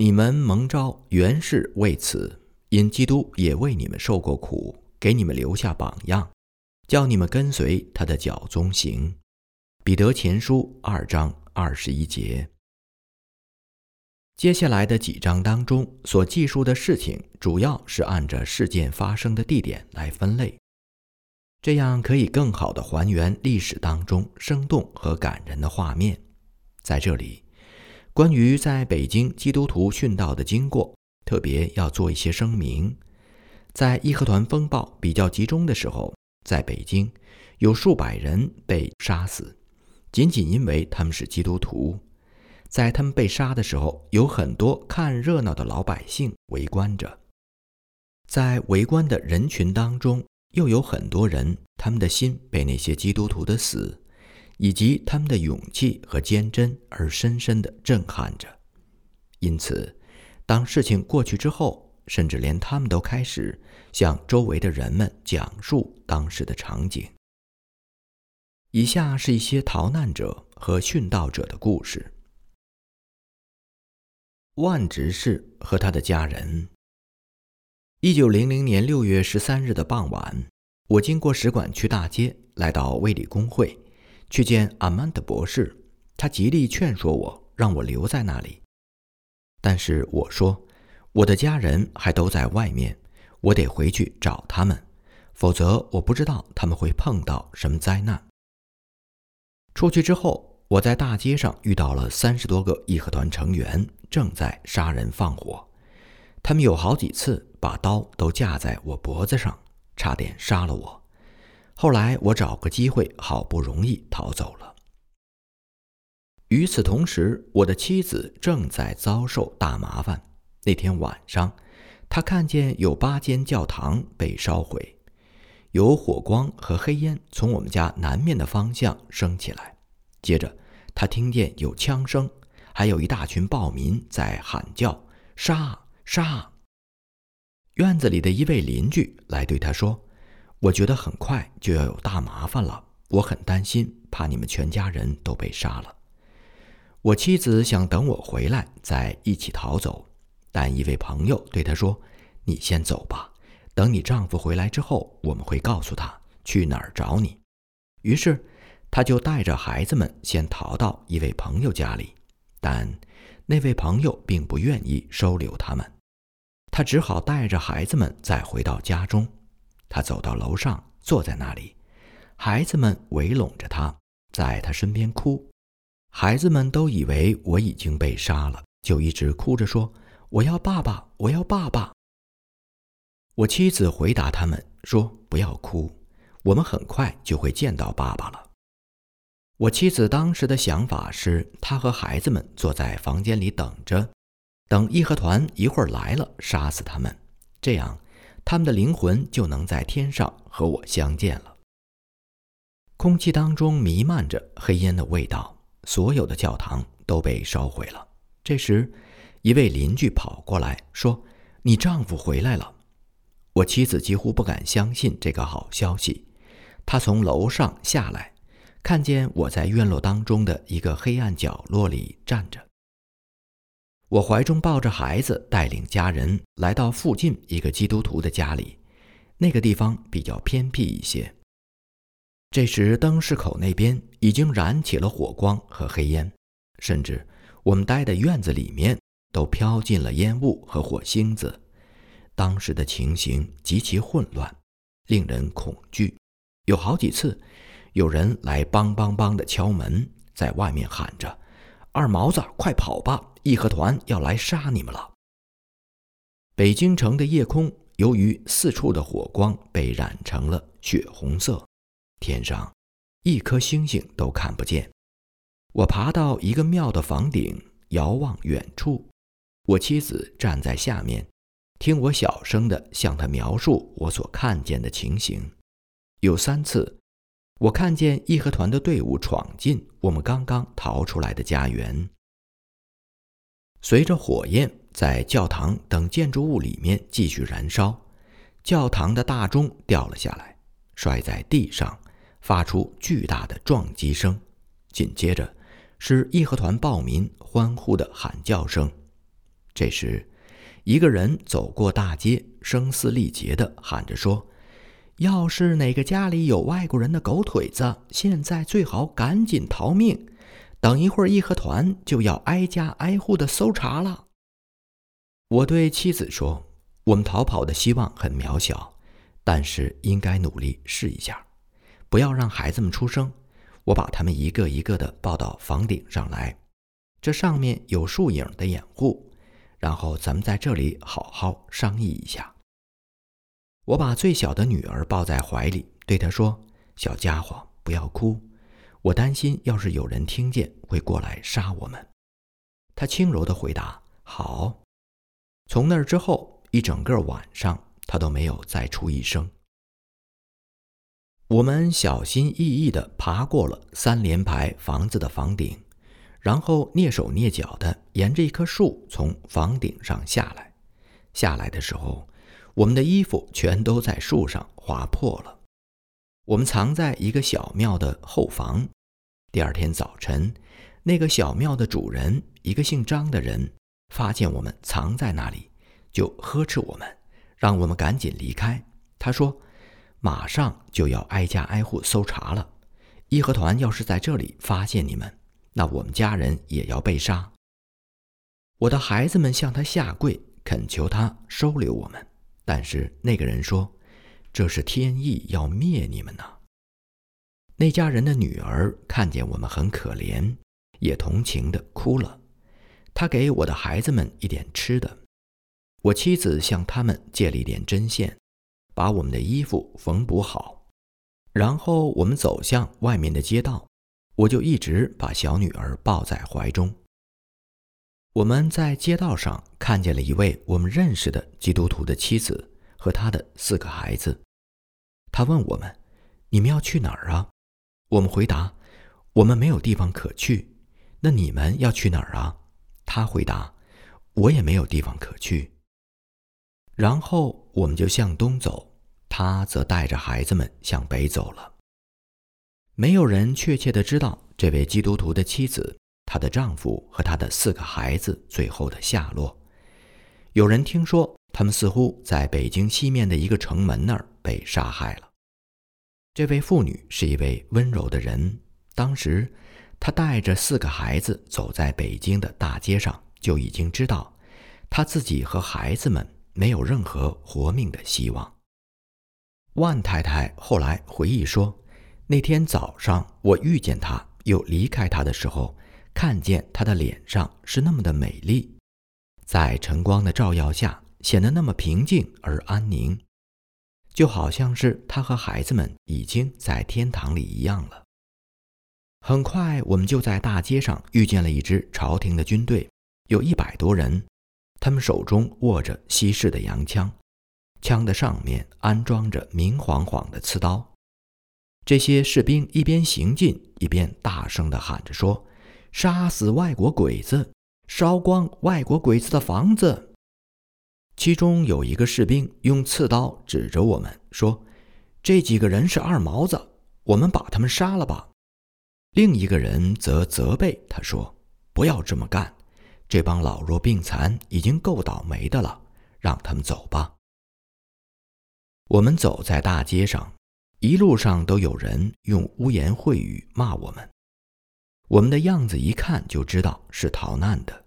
你们蒙召原是为此，因基督也为你们受过苦，给你们留下榜样，叫你们跟随他的脚踪行。彼得前书二章二十一节。接下来的几章当中所记述的事情，主要是按着事件发生的地点来分类，这样可以更好的还原历史当中生动和感人的画面。在这里。关于在北京基督徒殉道的经过，特别要做一些声明。在义和团风暴比较集中的时候，在北京有数百人被杀死，仅仅因为他们是基督徒。在他们被杀的时候，有很多看热闹的老百姓围观着。在围观的人群当中，又有很多人，他们的心被那些基督徒的死。以及他们的勇气和坚贞而深深地震撼着，因此，当事情过去之后，甚至连他们都开始向周围的人们讲述当时的场景。以下是一些逃难者和殉道者的故事。万执事和他的家人。一九零零年六月十三日的傍晚，我经过使馆区大街，来到卫理公会。去见阿曼德博士，他极力劝说我，让我留在那里。但是我说，我的家人还都在外面，我得回去找他们，否则我不知道他们会碰到什么灾难。出去之后，我在大街上遇到了三十多个义和团成员，正在杀人放火。他们有好几次把刀都架在我脖子上，差点杀了我。后来我找个机会，好不容易逃走了。与此同时，我的妻子正在遭受大麻烦。那天晚上，她看见有八间教堂被烧毁，有火光和黑烟从我们家南面的方向升起来。接着，她听见有枪声，还有一大群暴民在喊叫：“杀杀！”院子里的一位邻居来对她说。我觉得很快就要有大麻烦了，我很担心，怕你们全家人都被杀了。我妻子想等我回来再一起逃走，但一位朋友对她说：“你先走吧，等你丈夫回来之后，我们会告诉他去哪儿找你。”于是，她就带着孩子们先逃到一位朋友家里，但那位朋友并不愿意收留他们，他只好带着孩子们再回到家中。他走到楼上，坐在那里，孩子们围拢着他，在他身边哭。孩子们都以为我已经被杀了，就一直哭着说：“我要爸爸，我要爸爸。”我妻子回答他们说：“不要哭，我们很快就会见到爸爸了。”我妻子当时的想法是，她和孩子们坐在房间里等着，等义和团一会儿来了，杀死他们，这样。他们的灵魂就能在天上和我相见了。空气当中弥漫着黑烟的味道，所有的教堂都被烧毁了。这时，一位邻居跑过来说：“你丈夫回来了。”我妻子几乎不敢相信这个好消息。她从楼上下来，看见我在院落当中的一个黑暗角落里站着。我怀中抱着孩子，带领家人来到附近一个基督徒的家里。那个地方比较偏僻一些。这时，灯市口那边已经燃起了火光和黑烟，甚至我们待的院子里面都飘进了烟雾和火星子。当时的情形极其混乱，令人恐惧。有好几次，有人来梆梆梆地敲门，在外面喊着：“二毛子，快跑吧！”义和团要来杀你们了。北京城的夜空由于四处的火光被染成了血红色，天上一颗星星都看不见。我爬到一个庙的房顶，遥望远处，我妻子站在下面，听我小声地向她描述我所看见的情形。有三次，我看见义和团的队伍闯进我们刚刚逃出来的家园。随着火焰在教堂等建筑物里面继续燃烧，教堂的大钟掉了下来，摔在地上，发出巨大的撞击声。紧接着是义和团暴民欢呼的喊叫声。这时，一个人走过大街，声嘶力竭地喊着说：“要是哪个家里有外国人的狗腿子，现在最好赶紧逃命，等一会儿义和团就要挨家挨户的搜查了。”我对妻子说：“我们逃跑的希望很渺小，但是应该努力试一下，不要让孩子们出声。我把他们一个一个的抱到房顶上来，这上面有树影的掩护。”然后咱们在这里好好商议一下。我把最小的女儿抱在怀里，对她说：“小家伙，不要哭，我担心要是有人听见，会过来杀我们。”她轻柔地回答：“好。”从那儿之后，一整个晚上，她都没有再出一声。我们小心翼翼地爬过了三连排房子的房顶。然后蹑手蹑脚地沿着一棵树从房顶上下来。下来的时候，我们的衣服全都在树上划破了。我们藏在一个小庙的后房。第二天早晨，那个小庙的主人，一个姓张的人，发现我们藏在那里，就呵斥我们，让我们赶紧离开。他说：“马上就要挨家挨户搜查了，义和团要是在这里发现你们。”那我们家人也要被杀。我的孩子们向他下跪，恳求他收留我们。但是那个人说：“这是天意要灭你们呢。”那家人的女儿看见我们很可怜，也同情的哭了。他给我的孩子们一点吃的。我妻子向他们借了一点针线，把我们的衣服缝补好。然后我们走向外面的街道。我就一直把小女儿抱在怀中。我们在街道上看见了一位我们认识的基督徒的妻子和他的四个孩子。他问我们：“你们要去哪儿啊？”我们回答：“我们没有地方可去。”那你们要去哪儿啊？他回答：“我也没有地方可去。”然后我们就向东走，他则带着孩子们向北走了。没有人确切的知道这位基督徒的妻子、她的丈夫和她的四个孩子最后的下落。有人听说，他们似乎在北京西面的一个城门那儿被杀害了。这位妇女是一位温柔的人。当时，她带着四个孩子走在北京的大街上，就已经知道，她自己和孩子们没有任何活命的希望。万太太后来回忆说。那天早上，我遇见她，又离开她的时候，看见他的脸上是那么的美丽，在晨光的照耀下，显得那么平静而安宁，就好像是他和孩子们已经在天堂里一样了。很快，我们就在大街上遇见了一支朝廷的军队，有一百多人，他们手中握着西式的洋枪，枪的上面安装着明晃晃的刺刀。这些士兵一边行进，一边大声地喊着说：“杀死外国鬼子，烧光外国鬼子的房子。”其中有一个士兵用刺刀指着我们说：“这几个人是二毛子，我们把他们杀了吧。”另一个人则责备他说：“不要这么干，这帮老弱病残已经够倒霉的了，让他们走吧。”我们走在大街上。一路上都有人用污言秽语骂我们，我们的样子一看就知道是逃难的。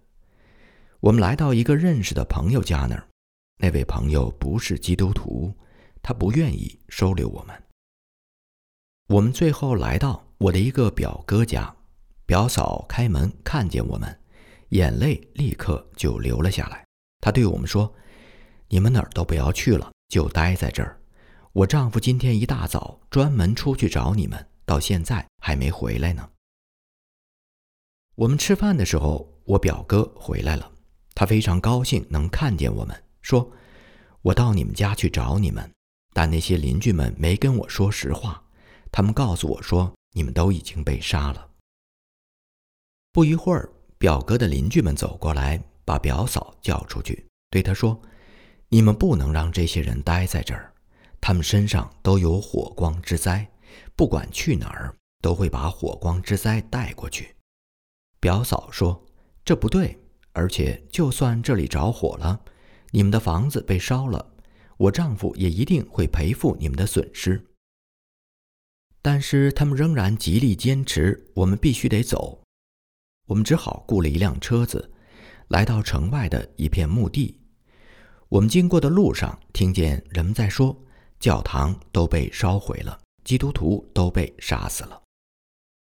我们来到一个认识的朋友家那儿，那位朋友不是基督徒，他不愿意收留我们。我们最后来到我的一个表哥家，表嫂开门看见我们，眼泪立刻就流了下来。她对我们说：“你们哪儿都不要去了，就待在这儿。”我丈夫今天一大早专门出去找你们，到现在还没回来呢。我们吃饭的时候，我表哥回来了，他非常高兴能看见我们，说：“我到你们家去找你们，但那些邻居们没跟我说实话，他们告诉我说你们都已经被杀了。”不一会儿，表哥的邻居们走过来，把表嫂叫出去，对他说：“你们不能让这些人待在这儿。”他们身上都有火光之灾，不管去哪儿都会把火光之灾带过去。表嫂说：“这不对，而且就算这里着火了，你们的房子被烧了，我丈夫也一定会赔付你们的损失。”但是他们仍然极力坚持，我们必须得走。我们只好雇了一辆车子，来到城外的一片墓地。我们经过的路上，听见人们在说：“教堂都被烧毁了，基督徒都被杀死了。”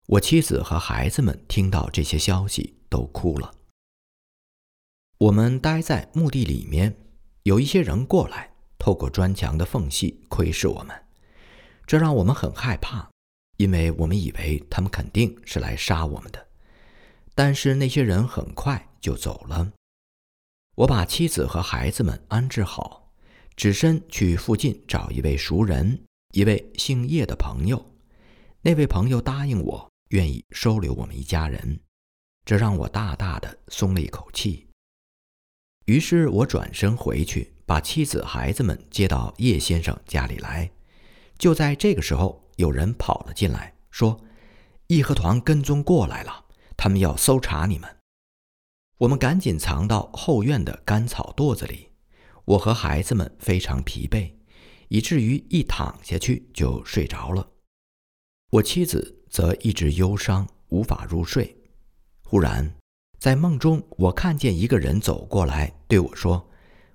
我妻子和孩子们听到这些消息，都哭了。我们待在墓地里面，有一些人过来，透过砖墙的缝隙窥视我们。这让我们很害怕，因为我们以为他们肯定是来杀我们的。但是那些人很快就走了。我把妻子和孩子们安置好，只身去附近找一位熟人，一位姓叶的朋友。那位朋友答应我，愿意收留我们一家人，这让我大大的松了一口气。于是我转身回去，把妻子、孩子们接到叶先生家里来。就在这个时候，有人跑了进来，说：“义和团跟踪过来了，他们要搜查你们。”我们赶紧藏到后院的干草垛子里。我和孩子们非常疲惫，以至于一躺下去就睡着了。我妻子则一直忧伤，无法入睡。忽然，在梦中，我看见一个人走过来，对我说：“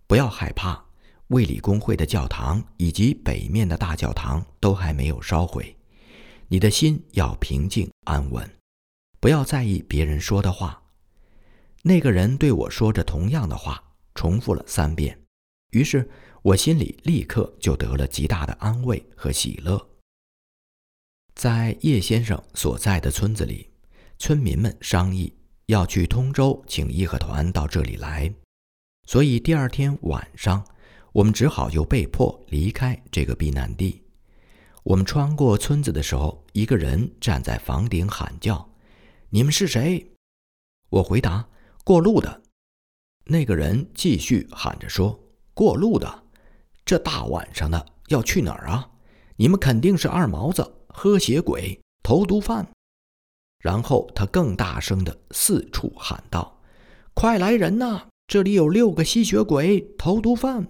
不要害怕。”卫理公会的教堂以及北面的大教堂都还没有烧毁，你的心要平静安稳，不要在意别人说的话。那个人对我说着同样的话，重复了三遍，于是我心里立刻就得了极大的安慰和喜乐。在叶先生所在的村子里，村民们商议要去通州请义和团到这里来，所以第二天晚上。我们只好又被迫离开这个避难地。我们穿过村子的时候，一个人站在房顶喊叫：“你们是谁？”我回答：“过路的。”那个人继续喊着说：“过路的，这大晚上的要去哪儿啊？你们肯定是二毛子、喝血鬼、投毒犯。”然后他更大声地四处喊道：“快来人呐！这里有六个吸血鬼、投毒犯。”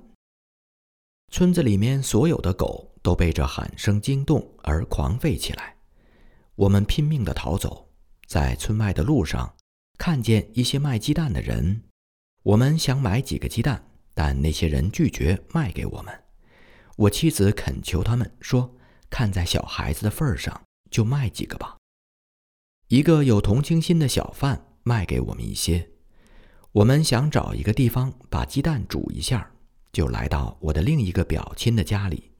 村子里面所有的狗都被这喊声惊动而狂吠起来。我们拼命地逃走，在村外的路上看见一些卖鸡蛋的人。我们想买几个鸡蛋，但那些人拒绝卖给我们。我妻子恳求他们说：“看在小孩子的份上，就卖几个吧。”一个有同情心的小贩卖给我们一些。我们想找一个地方把鸡蛋煮一下。就来到我的另一个表亲的家里，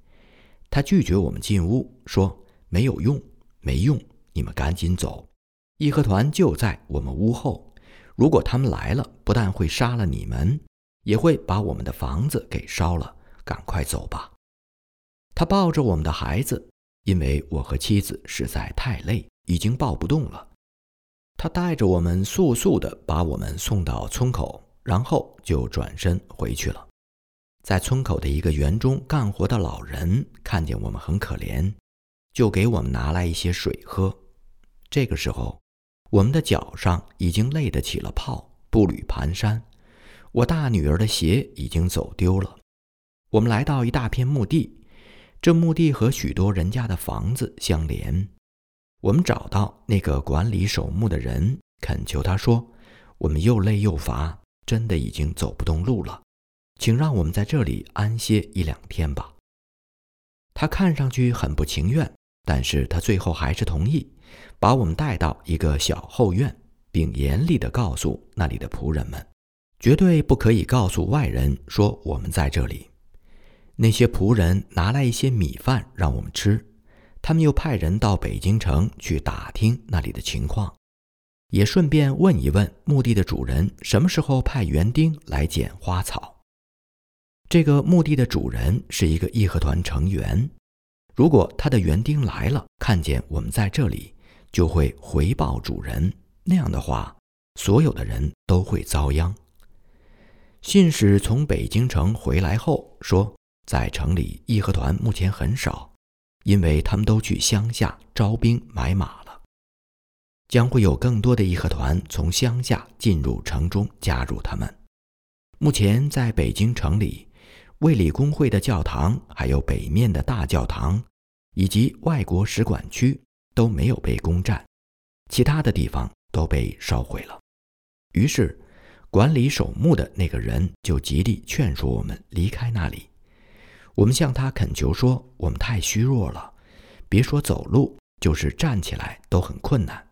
他拒绝我们进屋，说没有用，没用，你们赶紧走。义和团就在我们屋后，如果他们来了，不但会杀了你们，也会把我们的房子给烧了。赶快走吧。他抱着我们的孩子，因为我和妻子实在太累，已经抱不动了。他带着我们速速地把我们送到村口，然后就转身回去了。在村口的一个园中干活的老人看见我们很可怜，就给我们拿来一些水喝。这个时候，我们的脚上已经累得起了泡，步履蹒跚。我大女儿的鞋已经走丢了。我们来到一大片墓地，这墓地和许多人家的房子相连。我们找到那个管理守墓的人，恳求他说：“我们又累又乏，真的已经走不动路了。”请让我们在这里安歇一两天吧。他看上去很不情愿，但是他最后还是同意，把我们带到一个小后院，并严厉地告诉那里的仆人们，绝对不可以告诉外人说我们在这里。那些仆人拿来一些米饭让我们吃，他们又派人到北京城去打听那里的情况，也顺便问一问墓地的主人什么时候派园丁来剪花草。这个墓地的主人是一个义和团成员。如果他的园丁来了，看见我们在这里，就会回报主人。那样的话，所有的人都会遭殃。信使从北京城回来后说，在城里义和团目前很少，因为他们都去乡下招兵买马了。将会有更多的义和团从乡下进入城中加入他们。目前在北京城里，卫理公会的教堂，还有北面的大教堂，以及外国使馆区都没有被攻占，其他的地方都被烧毁了。于是，管理守墓的那个人就极力劝说我们离开那里。我们向他恳求说：“我们太虚弱了，别说走路，就是站起来都很困难。”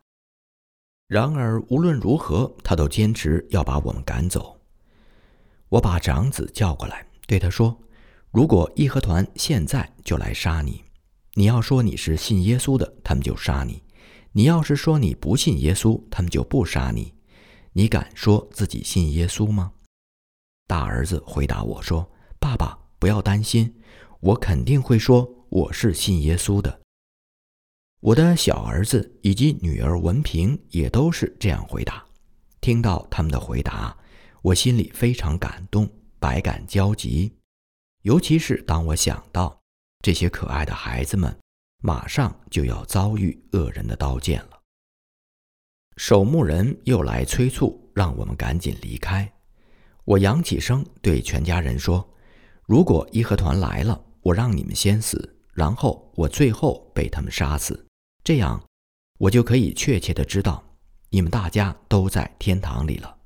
然而，无论如何，他都坚持要把我们赶走。我把长子叫过来，对他说：“如果义和团现在就来杀你，你要说你是信耶稣的，他们就杀你；你要是说你不信耶稣，他们就不杀你。你敢说自己信耶稣吗？”大儿子回答我说：“爸爸。”不要担心，我肯定会说我是信耶稣的。我的小儿子以及女儿文平也都是这样回答。听到他们的回答，我心里非常感动，百感交集。尤其是当我想到这些可爱的孩子们马上就要遭遇恶人的刀剑了。守墓人又来催促，让我们赶紧离开。我扬起声对全家人说。如果义和团来了，我让你们先死，然后我最后被他们杀死，这样我就可以确切的知道你们大家都在天堂里了。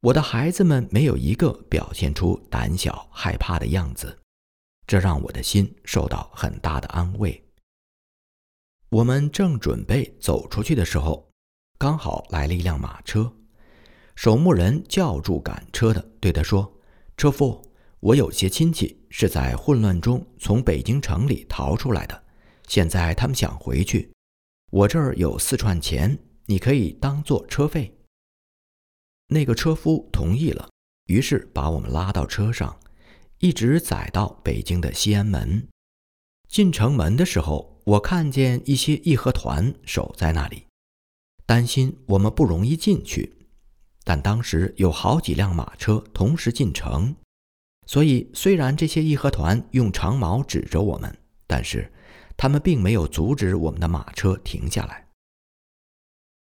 我的孩子们没有一个表现出胆小害怕的样子，这让我的心受到很大的安慰。我们正准备走出去的时候，刚好来了一辆马车，守墓人叫住赶车的，对他说：“车夫。”我有些亲戚是在混乱中从北京城里逃出来的，现在他们想回去。我这儿有四串钱，你可以当做车费。那个车夫同意了，于是把我们拉到车上，一直载到北京的西安门。进城门的时候，我看见一些义和团守在那里，担心我们不容易进去。但当时有好几辆马车同时进城。所以，虽然这些义和团用长矛指着我们，但是他们并没有阻止我们的马车停下来。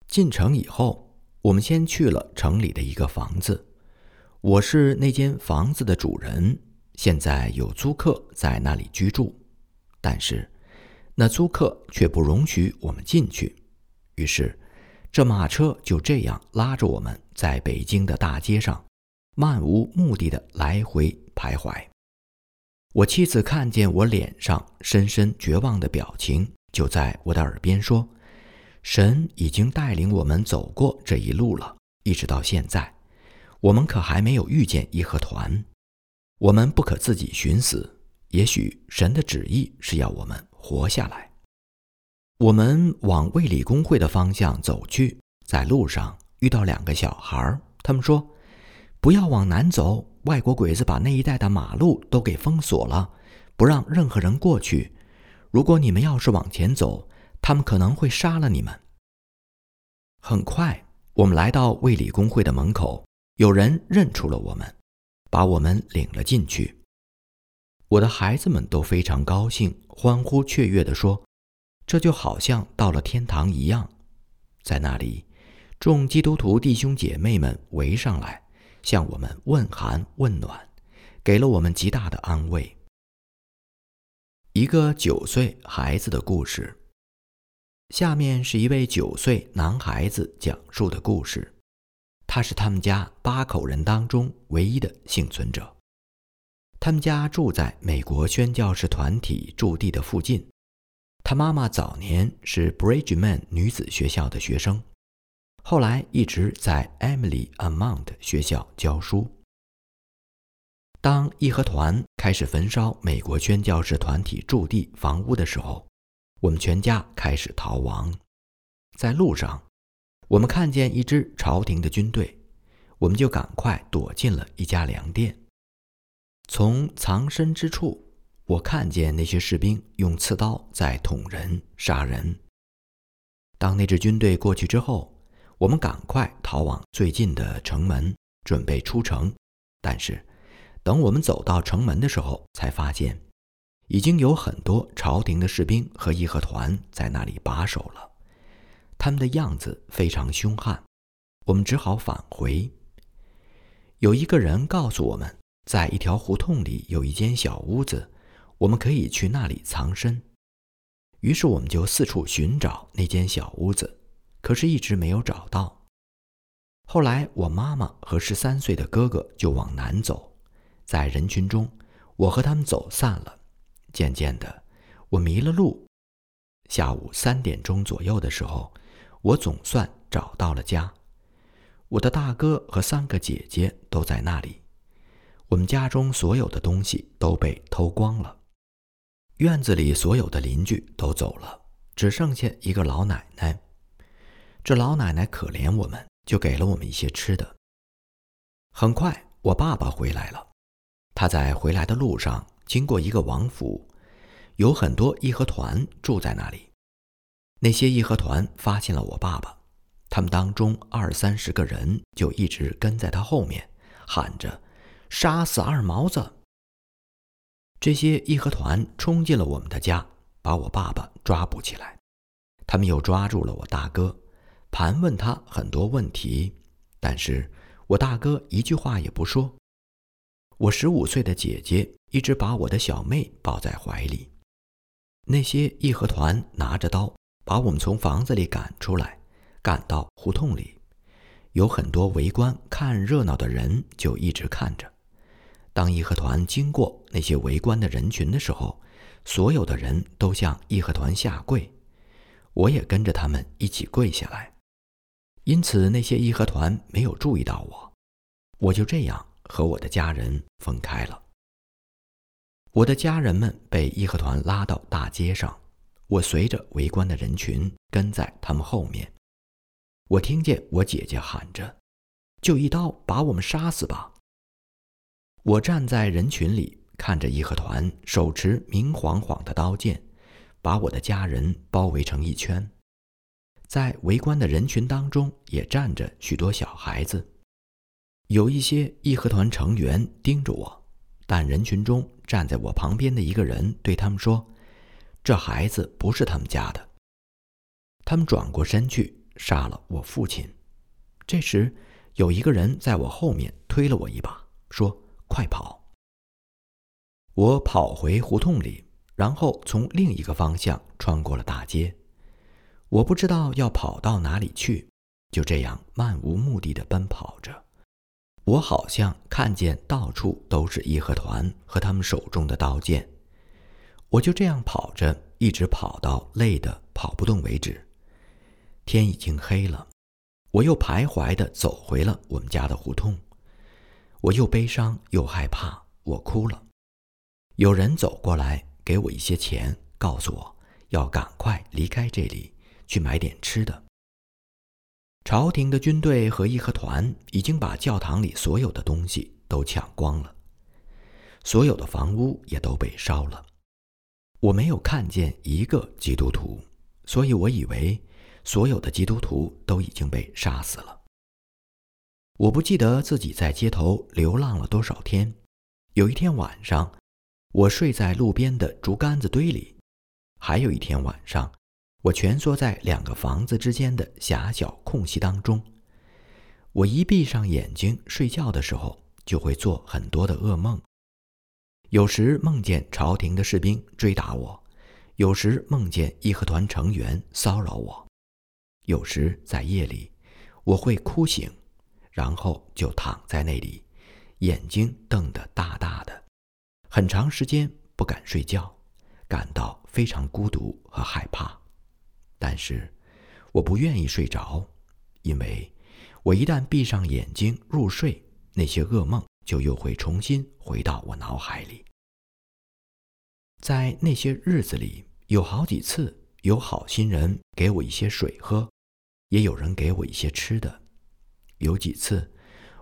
进城以后，我们先去了城里的一个房子，我是那间房子的主人。现在有租客在那里居住，但是那租客却不容许我们进去。于是，这马车就这样拉着我们在北京的大街上。漫无目的的来回徘徊，我妻子看见我脸上深深绝望的表情，就在我的耳边说：“神已经带领我们走过这一路了，一直到现在，我们可还没有遇见义和团。我们不可自己寻死，也许神的旨意是要我们活下来。”我们往卫理公会的方向走去，在路上遇到两个小孩，他们说。不要往南走，外国鬼子把那一带的马路都给封锁了，不让任何人过去。如果你们要是往前走，他们可能会杀了你们。很快，我们来到卫理公会的门口，有人认出了我们，把我们领了进去。我的孩子们都非常高兴，欢呼雀跃地说：“这就好像到了天堂一样。”在那里，众基督徒弟兄姐妹们围上来。向我们问寒问暖，给了我们极大的安慰。一个九岁孩子的故事。下面是一位九岁男孩子讲述的故事。他是他们家八口人当中唯一的幸存者。他们家住在美国宣教士团体驻地的附近。他妈妈早年是 Bridgeman 女子学校的学生。后来一直在 Emily Amount 学校教书。当义和团开始焚烧美国宣教士团体驻地房屋的时候，我们全家开始逃亡。在路上，我们看见一支朝廷的军队，我们就赶快躲进了一家粮店。从藏身之处，我看见那些士兵用刺刀在捅人、杀人。当那支军队过去之后，我们赶快逃往最近的城门，准备出城。但是，等我们走到城门的时候，才发现已经有很多朝廷的士兵和义和团在那里把守了。他们的样子非常凶悍，我们只好返回。有一个人告诉我们，在一条胡同里有一间小屋子，我们可以去那里藏身。于是我们就四处寻找那间小屋子，可是一直没有找到。后来我妈妈和十三岁的哥哥就往南走，在人群中，我和他们走散了。渐渐的，我迷了路。下午三点钟左右的时候，我总算找到了家。我的大哥和三个姐姐都在那里。我们家中所有的东西都被偷光了。院子里所有的邻居都走了，只剩下一个老奶奶。这老奶奶可怜我们，就给了我们一些吃的。很快，我爸爸回来了。他在回来的路上经过一个王府，有很多义和团住在那里。那些义和团发现了我爸爸，他们当中二三十个人就一直跟在他后面，喊着：“杀死二毛子！”这些义和团冲进了我们的家，把我爸爸抓捕起来。他们又抓住了我大哥，盘问他很多问题，但是我大哥一句话也不说。我十五岁的姐姐一直把我的小妹抱在怀里。那些义和团拿着刀把我们从房子里赶出来，赶到胡同里，有很多围观看热闹的人就一直看着。当义和团经过那些围观的人群的时候，所有的人都向义和团下跪，我也跟着他们一起跪下来。因此，那些义和团没有注意到我，我就这样和我的家人分开了。我的家人们被义和团拉到大街上，我随着围观的人群跟在他们后面。我听见我姐姐喊着：“就一刀把我们杀死吧！”我站在人群里，看着义和团手持明晃晃的刀剑，把我的家人包围成一圈。在围观的人群当中，也站着许多小孩子。有一些义和团成员盯着我，但人群中站在我旁边的一个人对他们说：“这孩子不是他们家的。”他们转过身去杀了我父亲。这时，有一个人在我后面推了我一把，说。快跑！我跑回胡同里，然后从另一个方向穿过了大街。我不知道要跑到哪里去，就这样漫无目的的奔跑着。我好像看见到处都是义和团和他们手中的刀剑。我就这样跑着，一直跑到累得跑不动为止。天已经黑了，我又徘徊的走回了我们家的胡同。我又悲伤又害怕，我哭了。有人走过来，给我一些钱，告诉我要赶快离开这里，去买点吃的。朝廷的军队和义和团已经把教堂里所有的东西都抢光了，所有的房屋也都被烧了。我没有看见一个基督徒，所以我以为所有的基督徒都已经被杀死了。我不记得自己在街头流浪了多少天。有一天晚上，我睡在路边的竹竿子堆里；还有一天晚上，我蜷缩在两个房子之间的狭小空隙当中。我一闭上眼睛睡觉的时候，就会做很多的噩梦。有时梦见朝廷的士兵追打我，有时梦见义和团成员骚扰我，有时在夜里，我会哭醒。然后就躺在那里，眼睛瞪得大大的，很长时间不敢睡觉，感到非常孤独和害怕。但是，我不愿意睡着，因为我一旦闭上眼睛入睡，那些噩梦就又会重新回到我脑海里。在那些日子里，有好几次有好心人给我一些水喝，也有人给我一些吃的。有几次，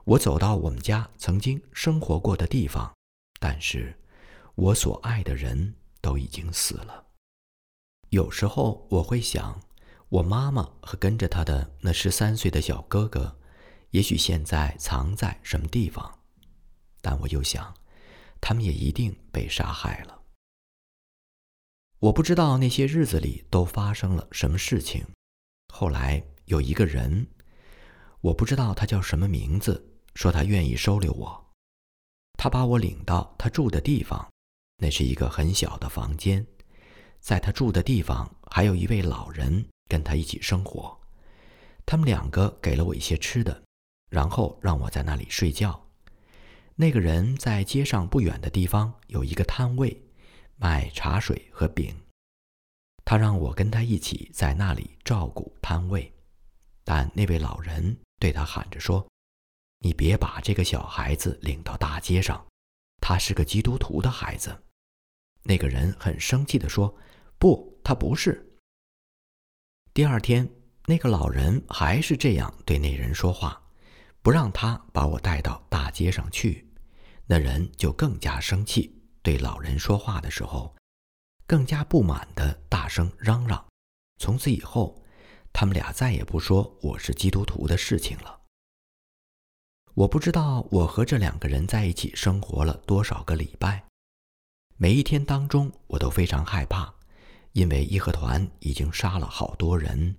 我走到我们家曾经生活过的地方，但是我所爱的人都已经死了。有时候我会想，我妈妈和跟着她的那十三岁的小哥哥，也许现在藏在什么地方，但我又想，他们也一定被杀害了。我不知道那些日子里都发生了什么事情，后来有一个人，我不知道他叫什么名字，说他愿意收留我。他把我领到他住的地方，那是一个很小的房间，在他住的地方还有一位老人跟他一起生活。他们两个给了我一些吃的，然后让我在那里睡觉。那个人在街上不远的地方有一个摊位，卖茶水和饼。他让我跟他一起在那里照顾摊位，但那位老人对他喊着说：“你别把这个小孩子领到大街上，他是个基督徒的孩子。”那个人很生气地说：“不，他不是。”第二天，那个老人还是这样对那人说话，不让他把我带到大街上去。那人就更加生气，对老人说话的时候，更加不满地大声嚷嚷。从此以后，他们俩再也不说我是基督徒的事情了。我不知道我和这两个人在一起生活了多少个礼拜，每一天当中我都非常害怕，因为义和团已经杀了好多人，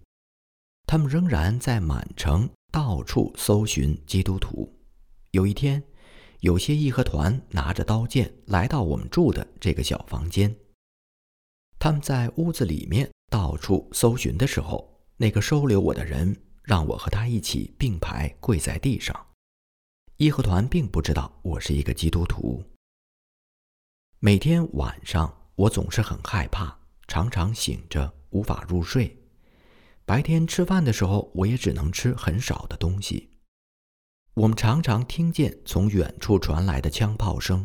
他们仍然在满城到处搜寻基督徒。有一天。有些义和团拿着刀剑来到我们住的这个小房间。他们在屋子里面到处搜寻的时候，那个收留我的人让我和他一起并排跪在地上。义和团并不知道我是一个基督徒。每天晚上我总是很害怕，常常醒着无法入睡。白天吃饭的时候，我也只能吃很少的东西。我们常常听见从远处传来的枪炮声，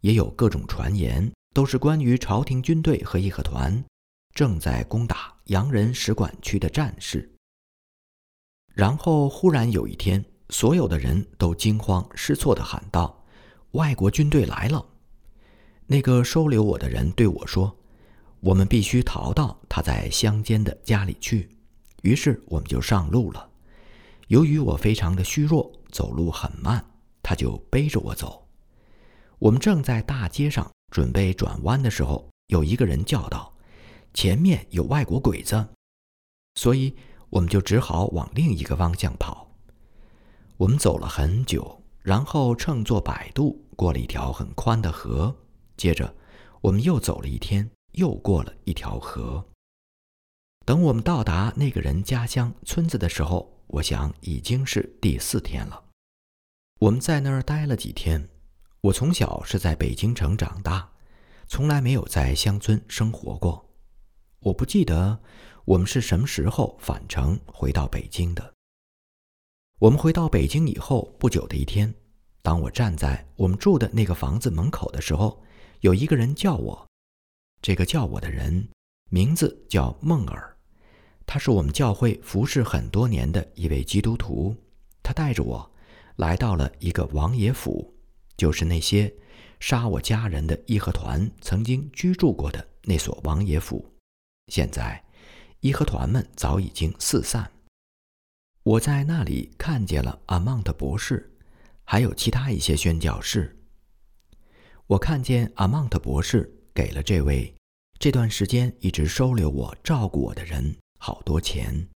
也有各种传言，都是关于朝廷军队和义和团正在攻打洋人使馆区的战事。然后忽然有一天，所有的人都惊慌失措地喊道：“外国军队来了！”那个收留我的人对我说：“我们必须逃到他在乡间的家里去。”于是我们就上路了。由于我非常的虚弱，走路很慢，他就背着我走。我们正在大街上准备转弯的时候，有一个人叫道：“前面有外国鬼子！”所以我们就只好往另一个方向跑。我们走了很久，然后乘坐摆渡过了一条很宽的河。接着，我们又走了一天，又过了一条河。等我们到达那个人家乡村子的时候，我想已经是第四天了。我们在那儿待了几天。我从小是在北京城长大，从来没有在乡村生活过。我不记得我们是什么时候返程回到北京的。我们回到北京以后不久的一天，当我站在我们住的那个房子门口的时候，有一个人叫我。这个叫我的人名字叫梦儿。他是我们教会服侍很多年的一位基督徒，他带着我来到了一个王爷府，就是那些杀我家人的义和团曾经居住过的那所王爷府。现在，义和团们早已经四散。我在那里看见了阿曼特博士，还有其他一些宣教士。我看见阿曼特博士给了这位这段时间一直收留我、照顾我的人。好多钱。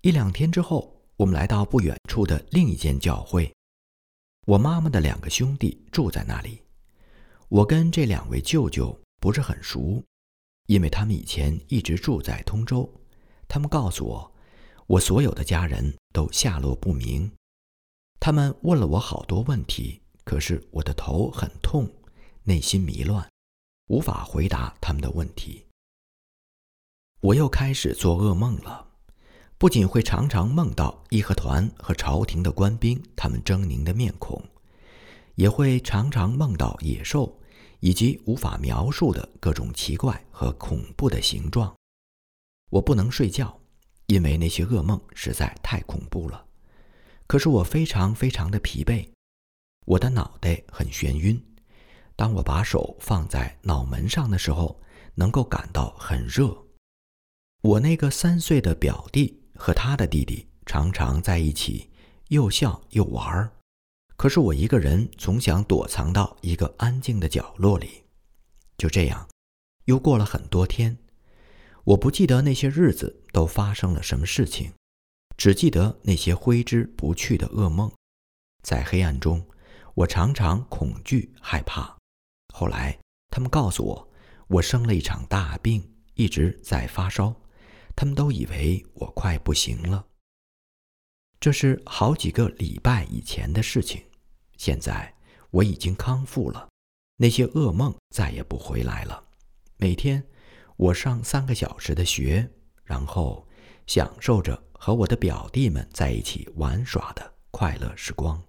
一两天之后，我们来到不远处的另一间教会。我妈妈的两个兄弟住在那里。我跟这两位舅舅不是很熟，因为他们以前一直住在通州。他们告诉我，我所有的家人都下落不明。他们问了我好多问题，可是我的头很痛，内心迷乱，无法回答他们的问题。我又开始做噩梦了，不仅会常常梦到义和团和朝廷的官兵他们狰狞的面孔，也会常常梦到野兽以及无法描述的各种奇怪和恐怖的形状。我不能睡觉，因为那些噩梦实在太恐怖了。可是我非常非常的疲惫，我的脑袋很眩晕。当我把手放在脑门上的时候，能够感到很热。我那个三岁的表弟和他的弟弟常常在一起，又笑又玩儿。可是我一个人总想躲藏到一个安静的角落里。就这样，又过了很多天。我不记得那些日子都发生了什么事情，只记得那些挥之不去的噩梦。在黑暗中，我常常恐惧害怕。后来，他们告诉我，我生了一场大病，一直在发烧。他们都以为我快不行了。这是好几个礼拜以前的事情。现在我已经康复了，那些噩梦再也不回来了。每天，我上三个小时的学，然后享受着和我的表弟们在一起玩耍的快乐时光。